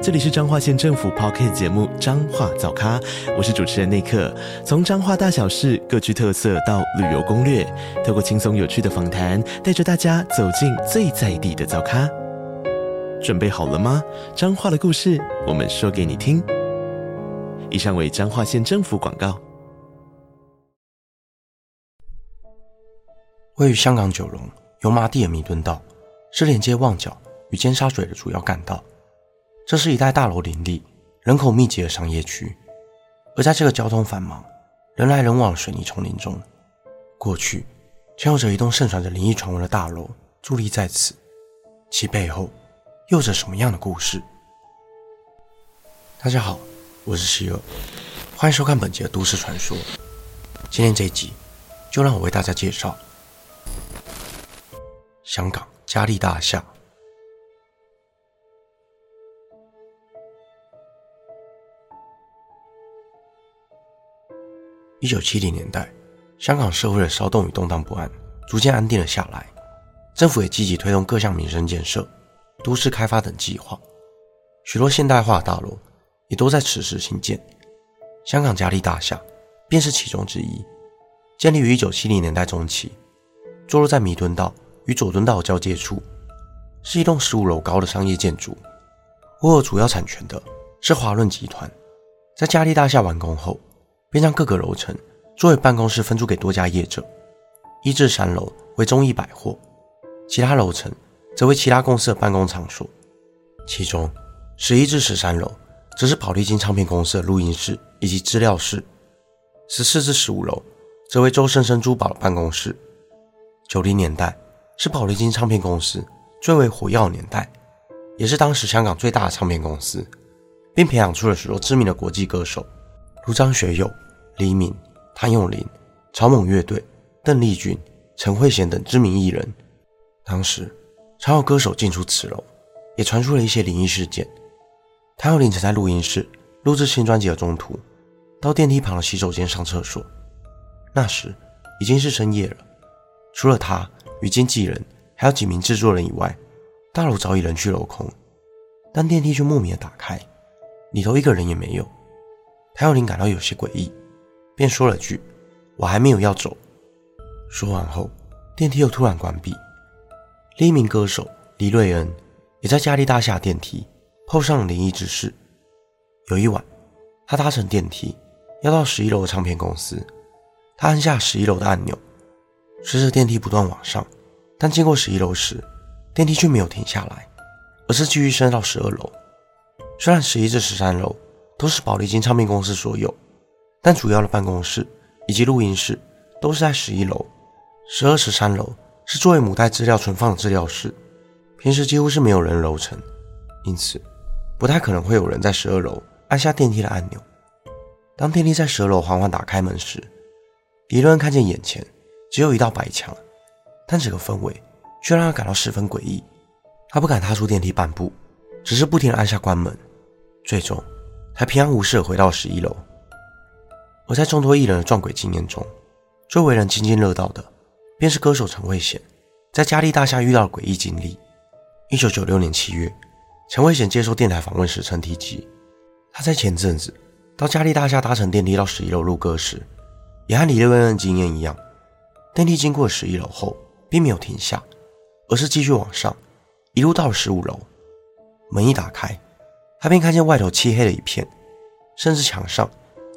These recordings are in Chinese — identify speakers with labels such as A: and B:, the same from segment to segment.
A: 这里是彰化县政府 Podcast 节目《彰化早咖》，我是主持人内克。从彰化大小事各具特色到旅游攻略，透过轻松有趣的访谈，带着大家走进最在地的早咖。准备好了吗？彰化的故事，我们说给你听。以上为彰化县政府广告。
B: 位于香港九龙油麻地的弥敦道，是连接旺角与尖沙咀的主要干道。这是一带大楼林立、人口密集的商业区，而在这个交通繁忙、人来人往的水泥丛林中，过去曾有着一栋盛传着灵异传闻的大楼伫立在此，其背后又有着什么样的故事？大家好，我是希尔，欢迎收看本集的都市传说。今天这一集，就让我为大家介绍香港嘉利大厦。一九七零年代，香港社会的骚动与动荡不安逐渐安定了下来，政府也积极推动各项民生建设、都市开发等计划，许多现代化大楼也都在此时兴建。香港嘉利大厦便是其中之一，建立于一九七零年代中期，坐落在弥敦道与佐敦道交界处，是一栋十五楼高的商业建筑。握有主要产权的是华润集团，在嘉利大厦完工后，便将各个楼层作为办公室分租给多家业者，一至三楼为中艺百货，其他楼层则为其他公司的办公场所。其中十一至十三楼则是宝丽金唱片公司的录音室以及资料室，十四至十五楼则为周生生珠宝的办公室。九零年代是宝丽金唱片公司最为活跃的年代，也是当时香港最大的唱片公司，并培养出了许多知名的国际歌手。如张学友、黎明、谭咏麟、草蜢乐队、邓丽君、陈慧娴等知名艺人。当时常有歌手进出此楼，也传出了一些灵异事件。谭咏麟曾在录音室录制新专辑的中途，到电梯旁的洗手间上厕所。那时已经是深夜了，除了他与经纪人还有几名制作人以外，大楼早已人去楼空。但电梯却莫名的打开，里头一个人也没有。谭咏麟感到有些诡异，便说了句：“我还没有要走。”说完后，电梯又突然关闭。另一名歌手黎瑞恩也在嘉利大厦电梯碰上了灵异之事。有一晚，他搭乘电梯要到十一楼的唱片公司，他按下十一楼的按钮，随着电梯不断往上，但经过十一楼时，电梯却没有停下来，而是继续升到十二楼。虽然十一至十三楼。都是宝丽金唱片公司所有，但主要的办公室以及录音室都是在十一楼，十二、十三楼是作为母带资料存放的资料室，平时几乎是没有人楼层，因此不太可能会有人在十二楼按下电梯的按钮。当电梯在十二楼缓缓打开门时，迪伦看见眼前只有一道白墙，但整个氛围却让他感到十分诡异。他不敢踏出电梯半步，只是不停地按下关门，最终。才平安无事回到十一楼。而在众多艺人的撞鬼经验中，最为人津津乐道的，便是歌手陈慧娴在嘉利大厦遇到的诡异经历。一九九六年七月，陈慧娴接受电台访问时曾提及，她在前阵子到嘉利大厦搭乘电梯到十一楼录歌时，也和李瑞恩的经验一样，电梯经过十一楼后并没有停下，而是继续往上，一路到了十五楼，门一打开。他便看见外头漆黑的一片，甚至墙上、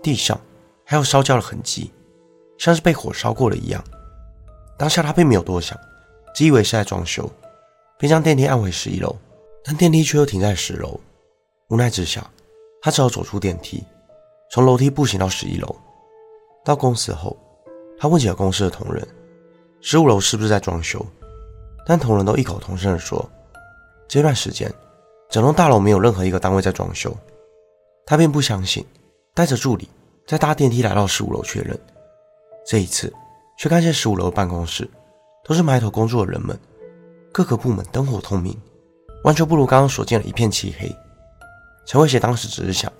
B: 地上还有烧焦的痕迹，像是被火烧过了一样。当下他并没有多想，只以为是在装修，便将电梯按回十一楼，但电梯却又停在十楼。无奈之下，他只好走出电梯，从楼梯步行到十一楼。到公司后，他问起了公司的同仁，十五楼是不是在装修？但同仁都异口同声地说，这段时间。整栋大楼没有任何一个单位在装修，他便不相信，带着助理再搭电梯来到十五楼确认。这一次，却看见十五楼办公室都是埋头工作的人们，各个部门灯火通明，完全不如刚刚所见的一片漆黑。陈慧娴当时只是想，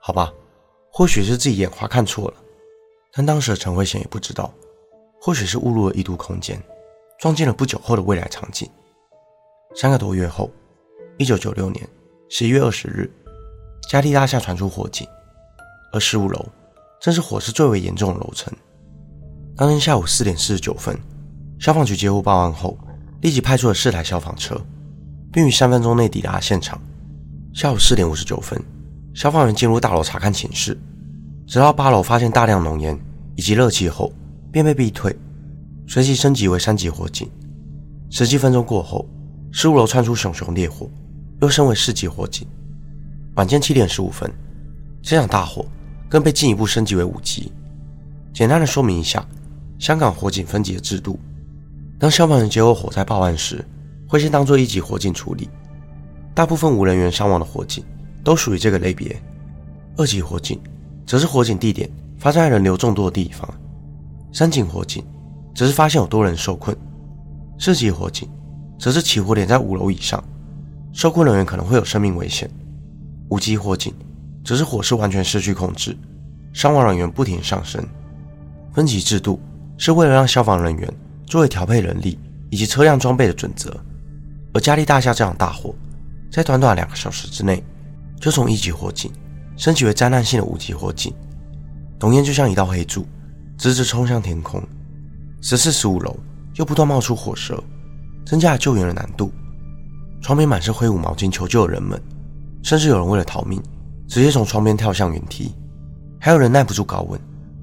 B: 好吧，或许是自己眼花看错了，但当时的陈慧娴也不知道，或许是误入了异度空间，撞进了不久后的未来场景。三个多月后，一九九六年十一月二十日，嘉利大厦传出火警，而十五楼正是火势最为严重的楼层。当天下午四点四十九分，消防局接获报案后，立即派出了四台消防车，并于三分钟内抵达现场。下午四点五十九分，消防员进入大楼查看寝室，直到八楼发现大量浓烟以及热气后，便被逼退，随即升级为三级火警。十几分钟过后，十五楼窜出熊熊烈火，又升为四级火警。晚间七点十五分，这场大火更被进一步升级为五级。简单的说明一下。香港火警分级的制度，当消防员接获火灾报案时，会先当作一级火警处理。大部分无人员伤亡的火警都属于这个类别。二级火警则是火警地点发生在人流众多的地方。三级火警则是发现有多人受困。四级火警则是起火点在五楼以上，受困人员可能会有生命危险。五级火警则是火势完全失去控制，伤亡人员不停上升。分级制度。是为了让消防人员作为调配人力以及车辆装备的准则，而嘉利大厦这场大火，在短短两个小时之内，就从一级火警升级为灾难性的五级火警。浓烟就像一道黑柱，直直冲向天空。十四、十五楼又不断冒出火舌，增加了救援的难度。窗边满是挥舞毛巾求救的人们，甚至有人为了逃命，直接从窗边跳向云梯。还有人耐不住高温，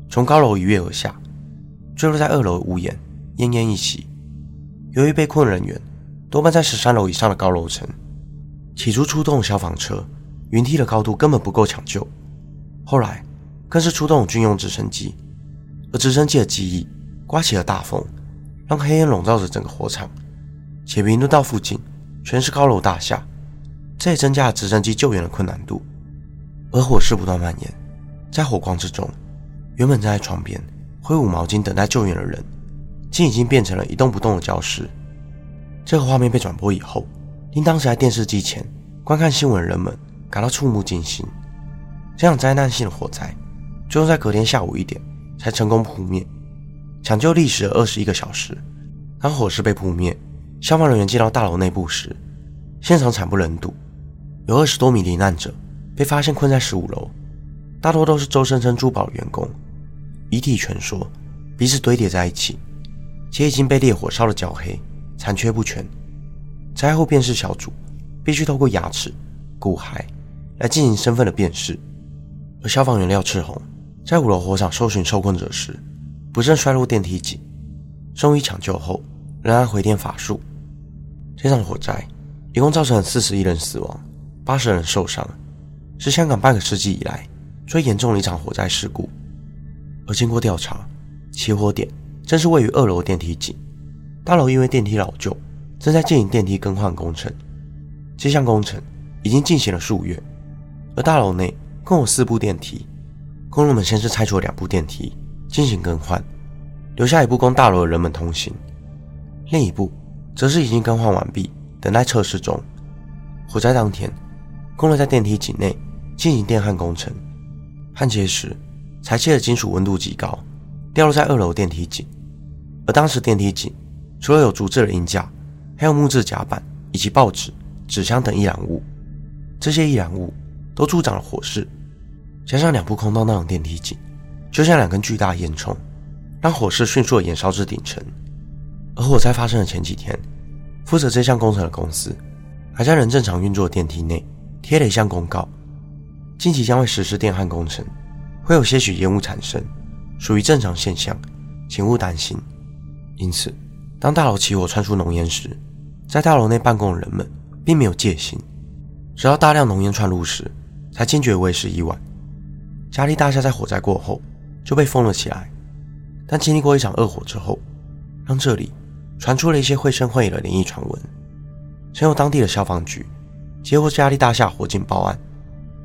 B: 从高楼一跃而下。坠落在二楼屋檐，奄奄一息。由于被困人员多半在十三楼以上的高楼层，起初出动消防车，云梯的高度根本不够抢救。后来更是出动军用直升机，而直升机的机翼刮起了大风，让黑烟笼罩着整个火场。且评论道附近全是高楼大厦，这也增加了直升机救援的困难度。而火势不断蔓延，在火光之中，原本站在窗边。挥舞毛巾等待救援的人，竟已经变成了一动不动的焦尸。这个画面被转播以后，令当时在电视机前观看新闻的人们感到触目惊心。这场灾难性的火灾，最后在隔天下午一点才成功扑灭，抢救历时二十一个小时。当火势被扑灭，消防人员进到大楼内部时，现场惨不忍睹，有二十多名罹难者被发现困在十五楼，大多都是周生生珠宝员工。遗体蜷缩，彼此堆叠在一起，且已经被烈火烧得焦黑，残缺不全。灾后辨识小组必须透过牙齿、骨骸来进行身份的辨识。而消防员廖赤红在五楼火场搜寻受困者时，不慎摔入电梯井，送医抢救后仍然回电法术。这场火灾一共造成了四十一人死亡，八十人受伤，是香港半个世纪以来最严重的一场火灾事故。而经过调查，起火点正是位于二楼的电梯井。大楼因为电梯老旧，正在进行电梯更换工程。这项工程已经进行了数月，而大楼内共有四部电梯。工人们先是拆除了两部电梯进行更换，留下一部供大楼的人们通行，另一部则是已经更换完毕，等待测试中。火灾当天，工人在电梯井内进行电焊工程，焊接时。裁切的金属温度极高，掉落在二楼电梯井。而当时电梯井除了有竹制的鹰架，还有木质甲板以及报纸、纸箱等易燃物。这些易燃物都助长了火势，加上两部空荡荡的电梯井，就像两根巨大烟囱，让火势迅速的延烧至顶层。而火灾发生的前几天，负责这项工程的公司还在仍正常运作的电梯内贴了一项公告：近期将会实施电焊工程。会有些许烟雾产生，属于正常现象，请勿担心。因此，当大楼起火窜出浓烟时，在大楼内办公的人们并没有戒心，直到大量浓烟窜入时，才惊觉为时已晚。嘉利大厦在火灾过后就被封了起来，但经历过一场恶火之后，让这里传出了一些绘声绘影的灵异传闻。先由当地的消防局接获嘉利大厦火警报案，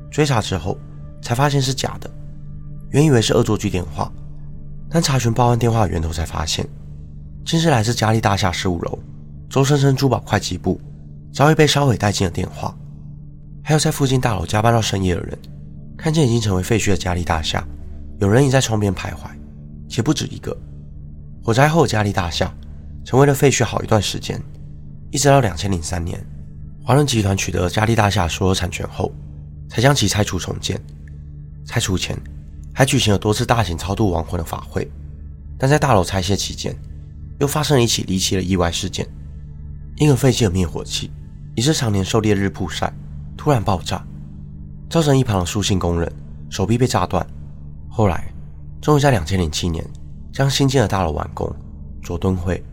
B: 追查之后才发现是假的。原以为是恶作剧电话，但查询报案电话源头才发现，竟是来自嘉利大厦十五楼周生生珠宝会计部早已被烧毁殆尽的电话，还有在附近大楼加班到深夜的人，看见已经成为废墟的嘉利大厦，有人已在窗边徘徊，且不止一个。火灾后嘉利大厦成为了废墟好一段时间，一直到两千零三年，华润集团取得嘉利大厦所有产权后，才将其拆除重建。拆除前还举行了多次大型超度亡魂的法会，但在大楼拆卸期间，又发生了一起离奇的意外事件。一个废弃的灭火器疑似常年受烈日曝晒，突然爆炸，造成一旁的树信工人手臂被炸断。后来，终于在两千零七年将新建的大楼完工。佐敦会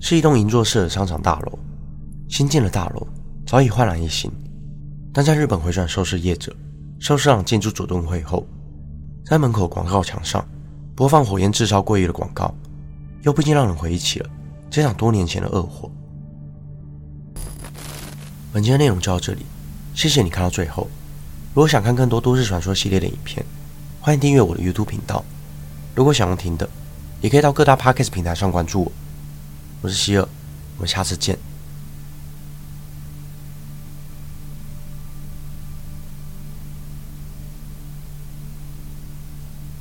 B: 是一栋银座式的商场大楼，新建的大楼早已焕然一新。但在日本回转寿司业者寿司郎建筑主动会后，在门口广告墙上播放火焰炙烧鲑鱼的广告，又不禁让人回忆起了这场多年前的恶火。本期的内容就到这里，谢谢你看到最后。如果想看更多都市传说系列的影片，欢迎订阅我的 YouTube 频道。如果想要听的，也可以到各大 Podcast 平台上关注我。我是希尔，我们下次见。